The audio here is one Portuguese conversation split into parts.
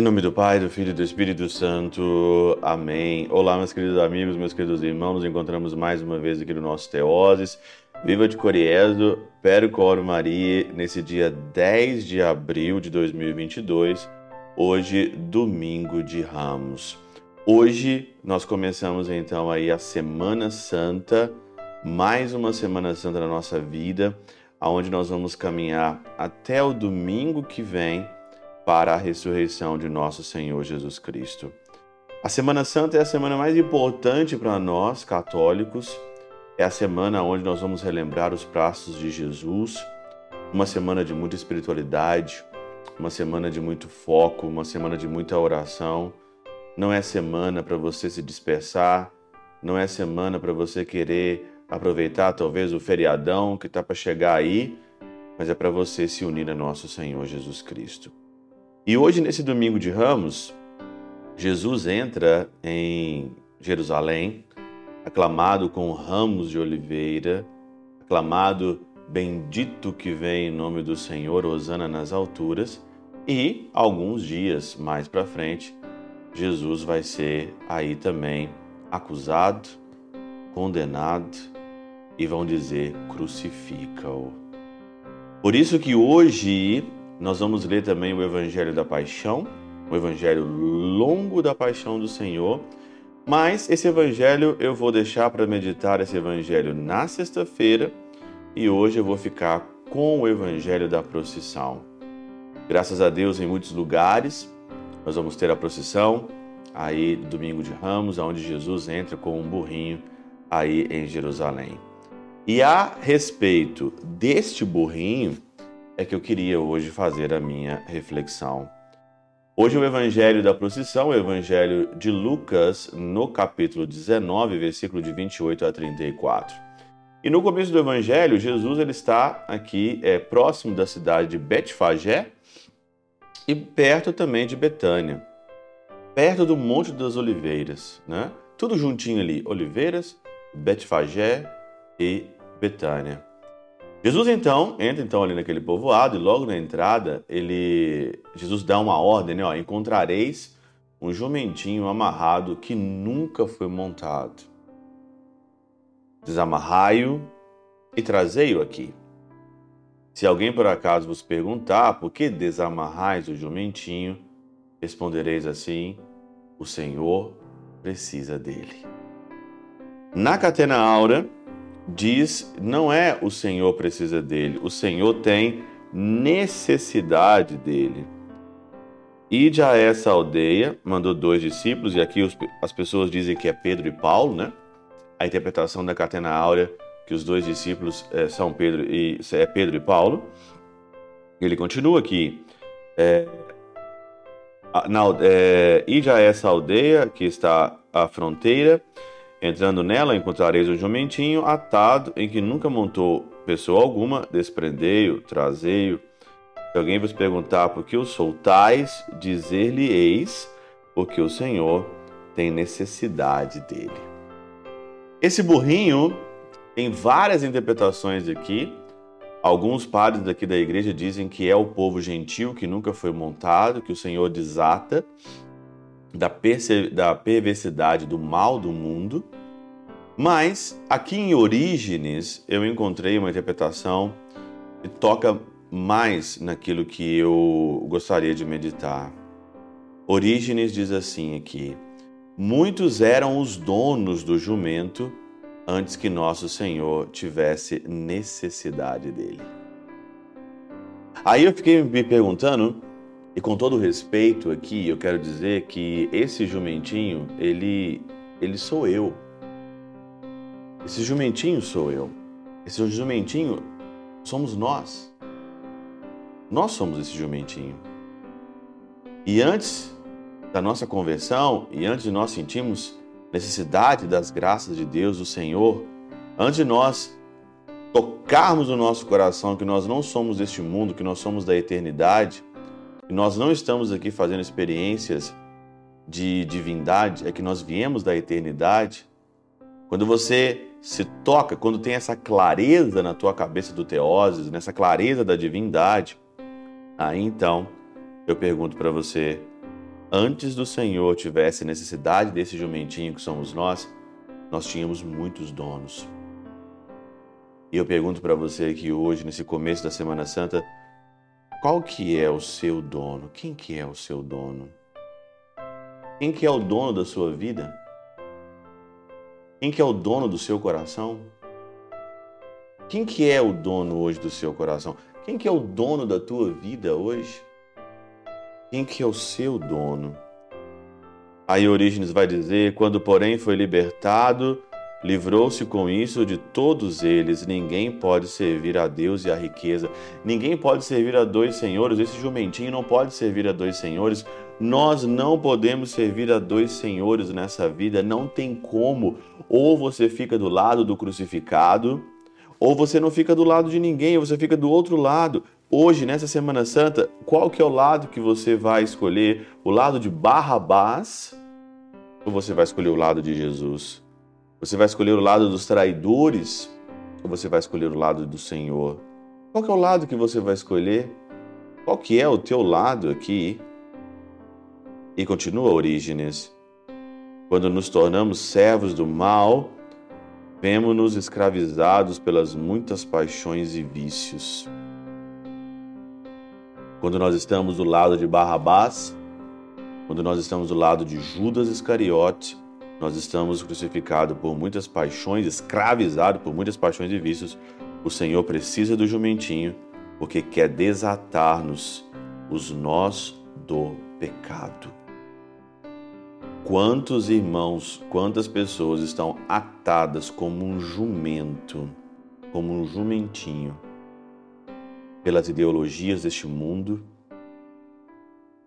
Em nome do Pai, do Filho e do Espírito Santo. Amém. Olá, meus queridos amigos, meus queridos irmãos. Nos encontramos mais uma vez aqui no nosso Teoses. Viva de Coriezo, Percoro Maria, nesse dia 10 de abril de 2022, hoje, domingo de Ramos. Hoje nós começamos então aí a Semana Santa, mais uma Semana Santa na nossa vida, aonde nós vamos caminhar até o domingo que vem para a ressurreição de nosso Senhor Jesus Cristo. A Semana Santa é a semana mais importante para nós, católicos. É a semana onde nós vamos relembrar os braços de Jesus, uma semana de muita espiritualidade, uma semana de muito foco, uma semana de muita oração. Não é semana para você se dispersar, não é semana para você querer aproveitar talvez o feriadão que está para chegar aí, mas é para você se unir a nosso Senhor Jesus Cristo. E hoje, nesse domingo de Ramos, Jesus entra em Jerusalém, aclamado com ramos de oliveira, aclamado bendito que vem em nome do Senhor, Osana nas alturas, e alguns dias mais para frente, Jesus vai ser aí também acusado, condenado e vão dizer crucifica-o. Por isso que hoje nós vamos ler também o Evangelho da Paixão, o Evangelho longo da Paixão do Senhor. Mas esse Evangelho eu vou deixar para meditar esse Evangelho na sexta-feira e hoje eu vou ficar com o Evangelho da procissão. Graças a Deus, em muitos lugares, nós vamos ter a procissão aí domingo de Ramos, onde Jesus entra com um burrinho aí em Jerusalém. E a respeito deste burrinho, é que eu queria hoje fazer a minha reflexão. Hoje o evangelho da procissão, o evangelho de Lucas, no capítulo 19, versículo de 28 a 34. E no começo do evangelho, Jesus ele está aqui é, próximo da cidade de Betfagé e perto também de Betânia, perto do Monte das Oliveiras, né? Tudo juntinho ali, Oliveiras, Betfagé e Betânia. Jesus então entra então ali naquele povoado e logo na entrada ele Jesus dá uma ordem, né, ó, encontrareis um jumentinho amarrado que nunca foi montado. Desamarrai-o e trazei-o aqui. Se alguém por acaso vos perguntar por que desamarrais o jumentinho, respondereis assim: o Senhor precisa dele. Na catena aura, diz não é o Senhor precisa dele, o Senhor tem necessidade dele. Ide a essa aldeia, mandou dois discípulos, e aqui os, as pessoas dizem que é Pedro e Paulo, né? A interpretação da catena áurea, que os dois discípulos é, são Pedro e é Pedro e Paulo. Ele continua aqui. É, na, é, ide a essa aldeia que está à fronteira, Entrando nela, encontrareis um jumentinho atado em que nunca montou pessoa alguma, desprendei-o, trazei-o. Se alguém vos perguntar por que o soltais, dizer-lhe-eis, porque o Senhor tem necessidade dele. Esse burrinho tem várias interpretações aqui. Alguns padres daqui da igreja dizem que é o povo gentil que nunca foi montado, que o Senhor desata da, da perversidade do mal do mundo. Mas aqui em Orígenes eu encontrei uma interpretação que toca mais naquilo que eu gostaria de meditar. Orígenes diz assim aqui: Muitos eram os donos do jumento antes que nosso Senhor tivesse necessidade dele. Aí eu fiquei me perguntando e com todo respeito aqui, eu quero dizer que esse jumentinho, ele, ele sou eu. Esse jumentinho sou eu. Esse jumentinho somos nós. Nós somos esse jumentinho. E antes da nossa conversão e antes de nós sentirmos necessidade das graças de Deus, do Senhor, antes de nós tocarmos o nosso coração que nós não somos deste mundo, que nós somos da eternidade, nós não estamos aqui fazendo experiências de divindade, é que nós viemos da eternidade. Quando você se toca, quando tem essa clareza na tua cabeça do teoses, nessa clareza da divindade, aí então eu pergunto para você, antes do Senhor tivesse necessidade desse jumentinho que somos nós, nós tínhamos muitos donos. E eu pergunto para você aqui hoje, nesse começo da Semana Santa, qual que é o seu dono? Quem que é o seu dono? Quem que é o dono da sua vida? Quem que é o dono do seu coração? Quem que é o dono hoje do seu coração? Quem que é o dono da tua vida hoje? Quem que é o seu dono? Aí Orígenes vai dizer: quando, porém, foi libertado, livrou-se com isso de todos eles. Ninguém pode servir a Deus e a riqueza. Ninguém pode servir a dois senhores. Esse jumentinho não pode servir a dois senhores. Nós não podemos servir a dois senhores nessa vida. Não tem como. Ou você fica do lado do crucificado, ou você não fica do lado de ninguém, você fica do outro lado. Hoje, nessa Semana Santa, qual que é o lado que você vai escolher? O lado de Barrabás ou você vai escolher o lado de Jesus? Você vai escolher o lado dos traidores ou você vai escolher o lado do Senhor? Qual é o lado que você vai escolher? Qual que é o teu lado aqui? E continua Orígenes. Quando nos tornamos servos do mal, vemos-nos escravizados pelas muitas paixões e vícios. Quando nós estamos do lado de Barrabás, quando nós estamos do lado de Judas Iscariote, nós estamos crucificados por muitas paixões, escravizados por muitas paixões e vícios. O Senhor precisa do jumentinho porque quer desatar-nos os nós do pecado. Quantos irmãos, quantas pessoas estão atadas como um jumento, como um jumentinho, pelas ideologias deste mundo,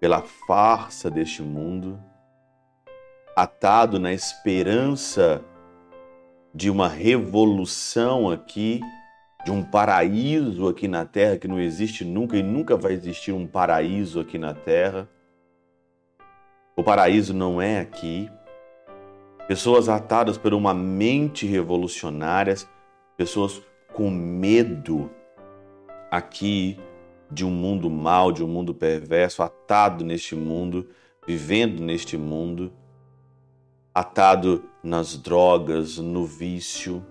pela farsa deste mundo, atado na esperança de uma revolução aqui, de um paraíso aqui na terra que não existe nunca e nunca vai existir um paraíso aqui na terra. O paraíso não é aqui. Pessoas atadas por uma mente revolucionária, pessoas com medo aqui de um mundo mau, de um mundo perverso, atado neste mundo, vivendo neste mundo, atado nas drogas, no vício,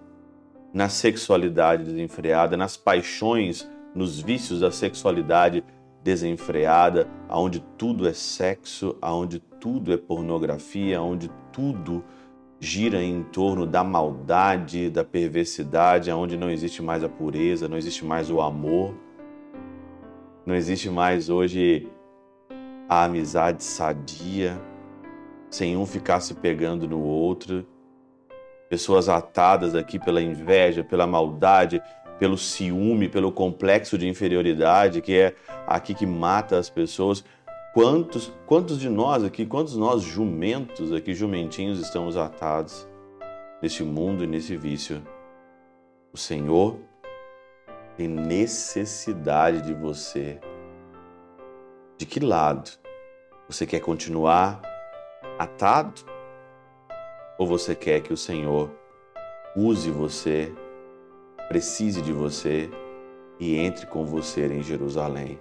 na sexualidade desenfreada, nas paixões, nos vícios da sexualidade desenfreada, aonde tudo é sexo, aonde tudo é pornografia, aonde tudo gira em torno da maldade, da perversidade, aonde não existe mais a pureza, não existe mais o amor. Não existe mais hoje a amizade sadia, sem um ficar se pegando no outro. Pessoas atadas aqui pela inveja, pela maldade, pelo ciúme, pelo complexo de inferioridade, que é aqui que mata as pessoas. Quantos, quantos de nós aqui, quantos nós jumentos aqui, jumentinhos, estamos atados nesse mundo e nesse vício? O Senhor tem necessidade de você. De que lado? Você quer continuar atado? Ou você quer que o Senhor use você, precise de você e entre com você em Jerusalém?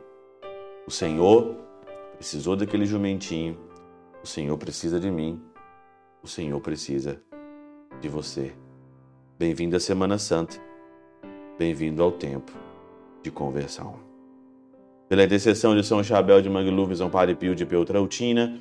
O Senhor precisou daquele jumentinho, o Senhor precisa de mim, o Senhor precisa de você. Bem-vindo à Semana Santa. Bem-vindo ao tempo de conversão. Pela intercessão de São Chabel de Mangluf, São Padre Pio de Peltrautina,